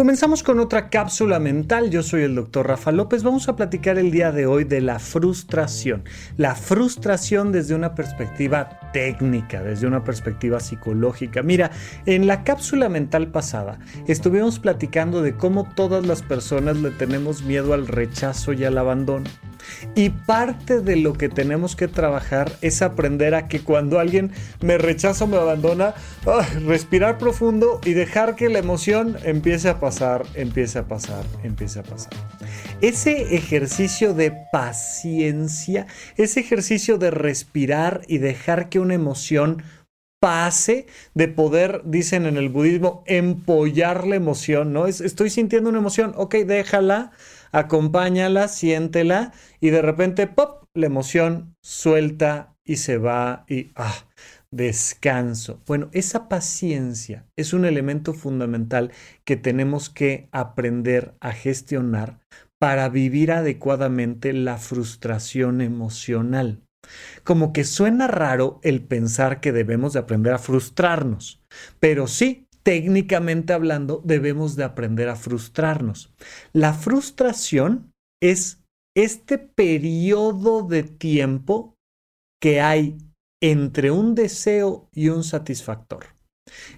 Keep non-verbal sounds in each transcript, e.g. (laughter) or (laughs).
Comenzamos con otra cápsula mental. Yo soy el doctor Rafa López. Vamos a platicar el día de hoy de la frustración. La frustración desde una perspectiva técnica, desde una perspectiva psicológica. Mira, en la cápsula mental pasada estuvimos platicando de cómo todas las personas le tenemos miedo al rechazo y al abandono. Y parte de lo que tenemos que trabajar es aprender a que cuando alguien me rechaza o me abandona, respirar profundo y dejar que la emoción empiece a pasar, empiece a pasar, empiece a pasar. Ese ejercicio de paciencia, ese ejercicio de respirar y dejar que una emoción pase de poder, dicen en el budismo, empollar la emoción, ¿no? estoy sintiendo una emoción, ok, déjala, acompáñala, siéntela y de repente, ¡pop! La emoción suelta y se va y ¡ah! Descanso. Bueno, esa paciencia es un elemento fundamental que tenemos que aprender a gestionar para vivir adecuadamente la frustración emocional. Como que suena raro el pensar que debemos de aprender a frustrarnos, pero sí, técnicamente hablando, debemos de aprender a frustrarnos. La frustración es este periodo de tiempo que hay entre un deseo y un satisfactor.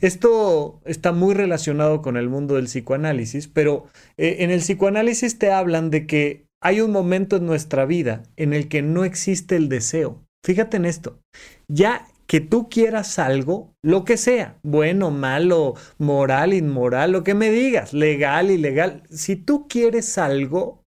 Esto está muy relacionado con el mundo del psicoanálisis, pero eh, en el psicoanálisis te hablan de que hay un momento en nuestra vida en el que no existe el deseo. Fíjate en esto. Ya que tú quieras algo, lo que sea, bueno, malo, moral, inmoral, lo que me digas, legal, ilegal, si tú quieres algo,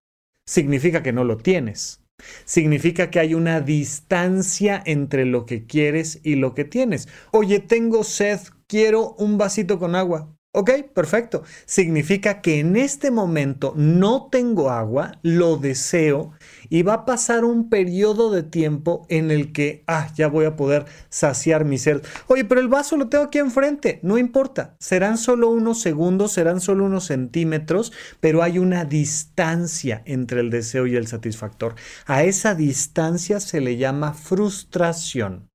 significa que no lo tienes. Significa que hay una distancia entre lo que quieres y lo que tienes. Oye, tengo sed, quiero un vasito con agua. Ok, perfecto. Significa que en este momento no tengo agua, lo deseo y va a pasar un periodo de tiempo en el que, ah, ya voy a poder saciar mi sed. Oye, pero el vaso lo tengo aquí enfrente. No importa. Serán solo unos segundos, serán solo unos centímetros, pero hay una distancia entre el deseo y el satisfactor. A esa distancia se le llama frustración.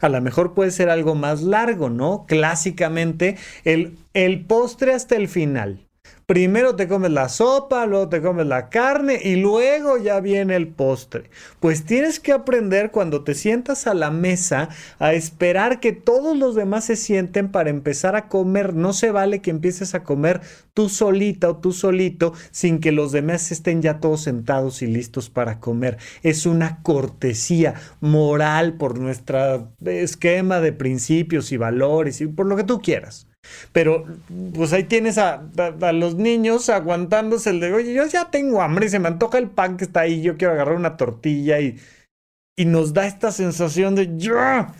A lo mejor puede ser algo más largo, ¿no? Clásicamente, el, el postre hasta el final. Primero te comes la sopa, luego te comes la carne y luego ya viene el postre. Pues tienes que aprender cuando te sientas a la mesa a esperar que todos los demás se sienten para empezar a comer. No se vale que empieces a comer tú solita o tú solito sin que los demás estén ya todos sentados y listos para comer. Es una cortesía moral por nuestro esquema de principios y valores y por lo que tú quieras. Pero pues ahí tienes a, los niños aguantándose el de, oye, yo ya tengo hambre y se me antoja el pan que está ahí, yo quiero agarrar una tortilla y, y nos da esta sensación de ya.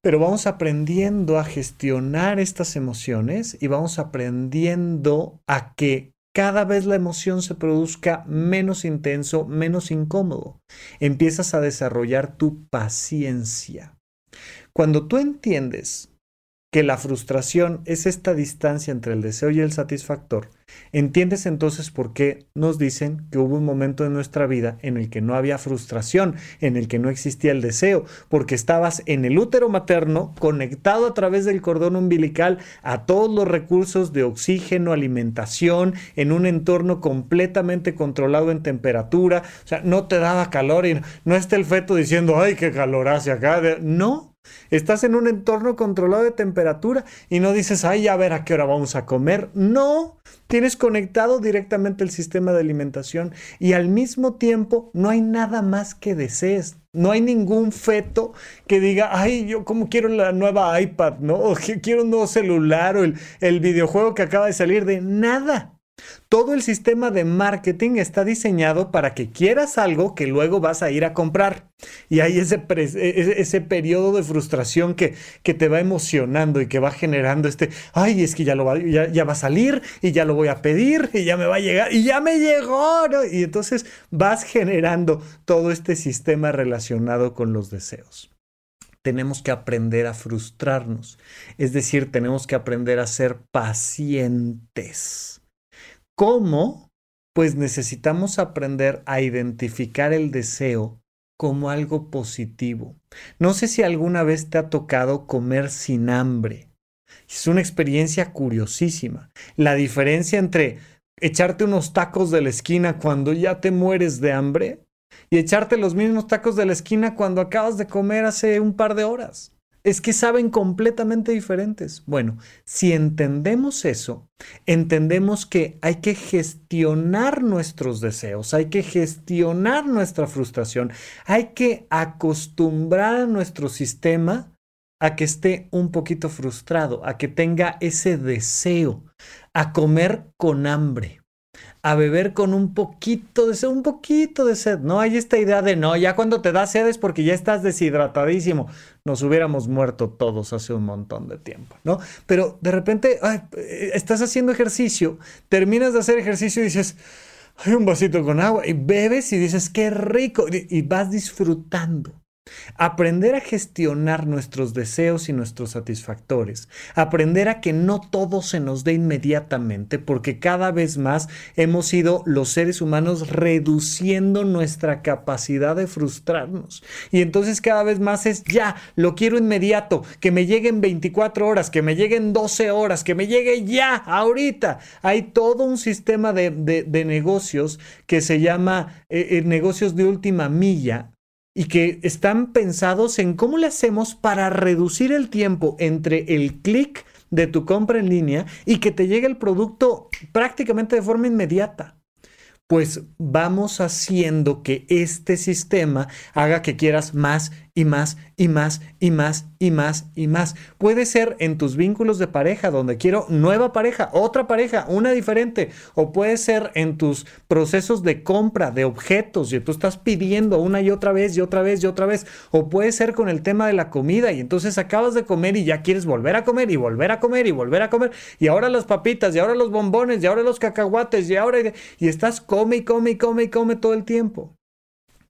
Pero vamos aprendiendo a gestionar estas emociones y vamos aprendiendo a que cada vez la emoción se produzca menos intenso, menos incómodo. Empiezas a desarrollar tu paciencia. Cuando tú entiendes que la frustración es esta distancia entre el deseo y el satisfactor, entiendes entonces por qué nos dicen que hubo un momento en nuestra vida en el que no había frustración, en el que no existía el deseo, porque estabas en el útero materno conectado a través del cordón umbilical a todos los recursos de oxígeno, alimentación, en un entorno completamente controlado en temperatura, o sea, no te daba calor y no está el feto diciendo, ay, qué calor hace acá, no, Estás en un entorno controlado de temperatura y no dices, ay, a ver a qué hora vamos a comer. No, tienes conectado directamente el sistema de alimentación y al mismo tiempo no hay nada más que desees. No hay ningún feto que diga, ay, yo como quiero la nueva iPad, ¿no? (laughs) O quiero un nuevo celular o el, el videojuego que acaba de salir de nada. Todo el sistema de marketing está diseñado para que quieras algo que luego vas a ir a comprar. Y hay ese, e-, ese, periodo de frustración que, que, te va emocionando y que va generando este, ay, es que ya, lo va, ya, va a salir y ya lo voy a pedir y ya me va a llegar y ya me llegó. Y entonces vas generando todo este sistema relacionado con los deseos tenemos que aprender a frustrarnos. Es decir, tenemos que aprender a ser pacientes. ¿Cómo? Pues necesitamos aprender a identificar el deseo como algo positivo. No sé si alguna vez te ha tocado comer sin hambre. Es una experiencia curiosísima. La diferencia entre echarte unos tacos de la esquina cuando ya te mueres de hambre y echarte los mismos tacos de la esquina cuando acabas de comer hace un par de horas. Es que saben completamente diferentes. Bueno, si entendemos eso, entendemos que hay que gestionar nuestros deseos, hay que gestionar nuestra frustración, hay que acostumbrar a nuestro sistema a que esté un poquito frustrado, a que tenga ese deseo, a comer con hambre a beber con un poquito de sed, un poquito de sed. No hay esta idea de no, ya cuando te da sed es porque ya estás deshidratadísimo. Nos hubiéramos muerto todos hace un montón de tiempo, ¿no? Pero de repente eh, estás haciendo ejercicio, terminas de hacer ejercicio y dices, hay un vasito con agua y bebes y dices, qué rico, y vas disfrutando. Aprender a gestionar nuestros deseos y nuestros satisfactores. Aprender a que no todo se nos dé inmediatamente porque cada vez más hemos ido los seres humanos reduciendo nuestra capacidad de frustrarnos. Y entonces cada vez más es ya, lo quiero inmediato, que me lleguen 24 horas, que me lleguen 12 horas, que me llegue ya, ahorita. Hay todo un sistema de, negocios que se llama eh, eh, negocios de última milla y que están pensados en cómo le hacemos para reducir el tiempo entre el clic de tu compra en línea y que te llegue el producto prácticamente de forma inmediata. Pues vamos haciendo que este sistema haga que quieras más y más y más y más y más y más. Puede ser en tus vínculos de pareja, donde quiero nueva pareja, otra pareja, una diferente. O puede ser en tus procesos de compra de objetos y tú estás pidiendo una y otra vez y otra vez y otra vez. O puede ser con el tema de la comida y entonces acabas de comer y ya quieres volver a comer y volver a comer y volver a comer. Y ahora las papitas y ahora los bombones y ahora los cacahuates y ahora... Y estás come y come y come y come todo el tiempo.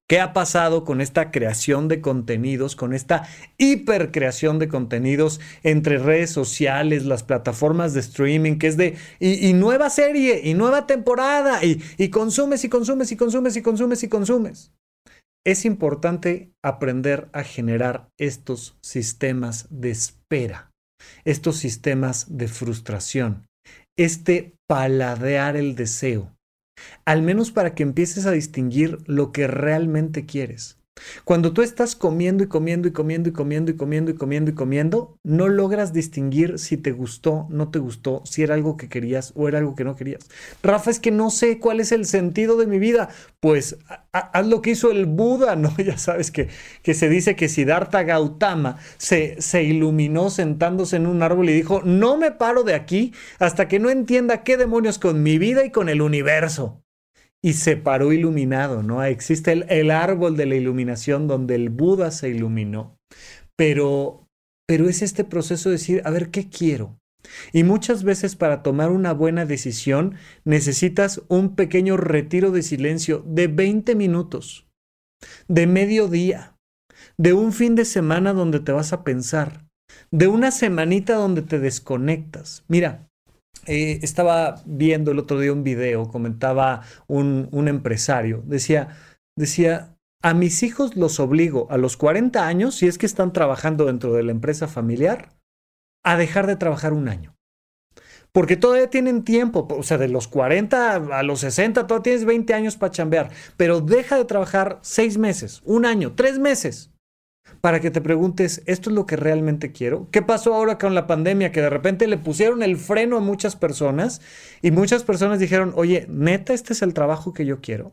¿Qué ha pasado con esta creación de contenidos, con esta hipercreación de contenidos entre redes sociales, las plataformas de streaming, que es de, y, nueva serie, y nueva temporada, y, y consumes y consumes y consumes y consumes y consumes? Es importante aprender a generar estos sistemas de espera, estos sistemas de frustración, este paladear el deseo al menos para que empieces a distinguir lo que realmente quieres. Cuando tú estás comiendo y comiendo y comiendo y comiendo y comiendo y comiendo y comiendo, no logras distinguir si te gustó, no te gustó, si era algo que querías o era algo que no querías. Rafa, es que no sé cuál es el sentido de mi vida. Pues haz lo que hizo el Buda, ¿no? (laughs) Ya sabes que, que se dice que Siddhartha Gautama se, se iluminó sentándose en un árbol y dijo, no me paro de aquí hasta que no entienda qué demonios con mi vida y con el universo y se paró iluminado, ¿no? Existe el, árbol de la iluminación donde el Buda se iluminó, pero, pero es este proceso de decir, a ver, ¿qué quiero? Y muchas veces para tomar una buena decisión necesitas un pequeño retiro de silencio de 20 minutos, de mediodía, de un fin de semana donde te vas a pensar, de una semanita donde te desconectas. Mira, eh, estaba viendo el otro día un video, comentaba un, empresario, decía, decía, a mis hijos los obligo a los 40 años, si es que están trabajando dentro de la empresa familiar, a dejar de trabajar un año. Porque todavía tienen tiempo, o sea, de los 40 a los 60, todavía tienes 20 años para chambear, pero deja de trabajar 6 meses, un año, 3 meses para que te preguntes, ¿esto es lo que realmente quiero? ¿Qué pasó ahora con la pandemia? Que de repente le pusieron el freno a muchas personas y muchas personas dijeron, oye, neta, este es el trabajo que yo quiero.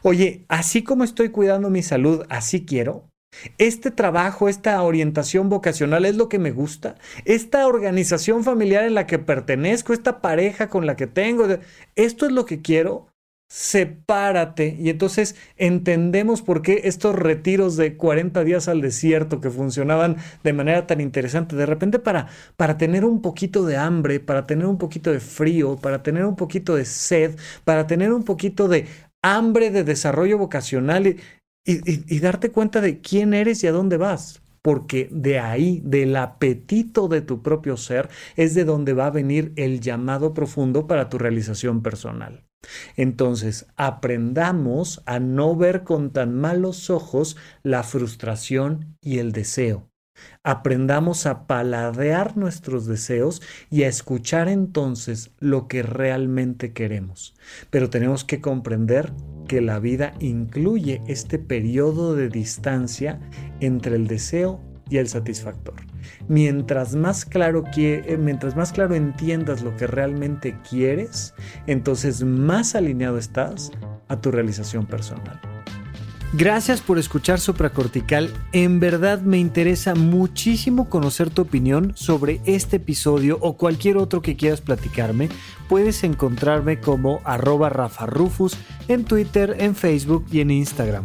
Oye, así como estoy cuidando mi salud, así quiero. Este trabajo, esta orientación vocacional es lo que me gusta. Esta organización familiar en la que pertenezco, esta pareja con la que tengo, esto es lo que quiero sepárate. Y entonces entendemos por qué estos retiros de 40 días al desierto que funcionaban de manera tan interesante, de repente para, para tener un poquito de hambre, para tener un poquito de frío, para tener un poquito de sed, para tener un poquito de hambre de desarrollo vocacional y, y darte cuenta de quién eres y a dónde vas porque de ahí, del apetito de tu propio ser, es de donde va a venir el llamado profundo para tu realización personal. Entonces, aprendamos a no ver con tan malos ojos la frustración y el deseo. Aprendamos a paladear nuestros deseos y a escuchar entonces lo que realmente queremos. Pero tenemos que comprender que la vida incluye este periodo de distancia entre el deseo y el satisfactor. Mientras más claro, eh, mientras más claro entiendas lo que realmente quieres, entonces más alineado estás a tu realización personal. Gracias por escuchar Supracortical. En verdad me interesa muchísimo conocer tu opinión sobre este episodio o cualquier otro que quieras platicarme. Puedes encontrarme como arroba Rafa Rufus en Twitter, en Facebook y en Instagram.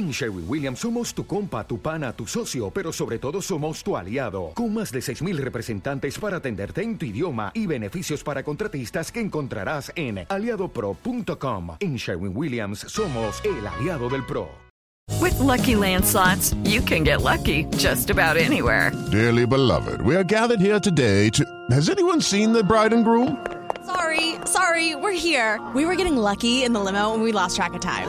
En Sherwin Williams somos tu compa, tu pana, tu socio, pero sobre todo somos tu aliado, con más de 6.000 representantes para atenderte en tu idioma y beneficios para contratistas que encontrarás en aliadopro.com. En Sherwin Williams somos el aliado del PRO. With lucky landslots, you can get lucky just about anywhere. Dearly beloved, we are gathered here today to. Has anyone seen the bride and groom? Sorry, sorry, we're here. We were getting lucky in the limo and we lost track of time.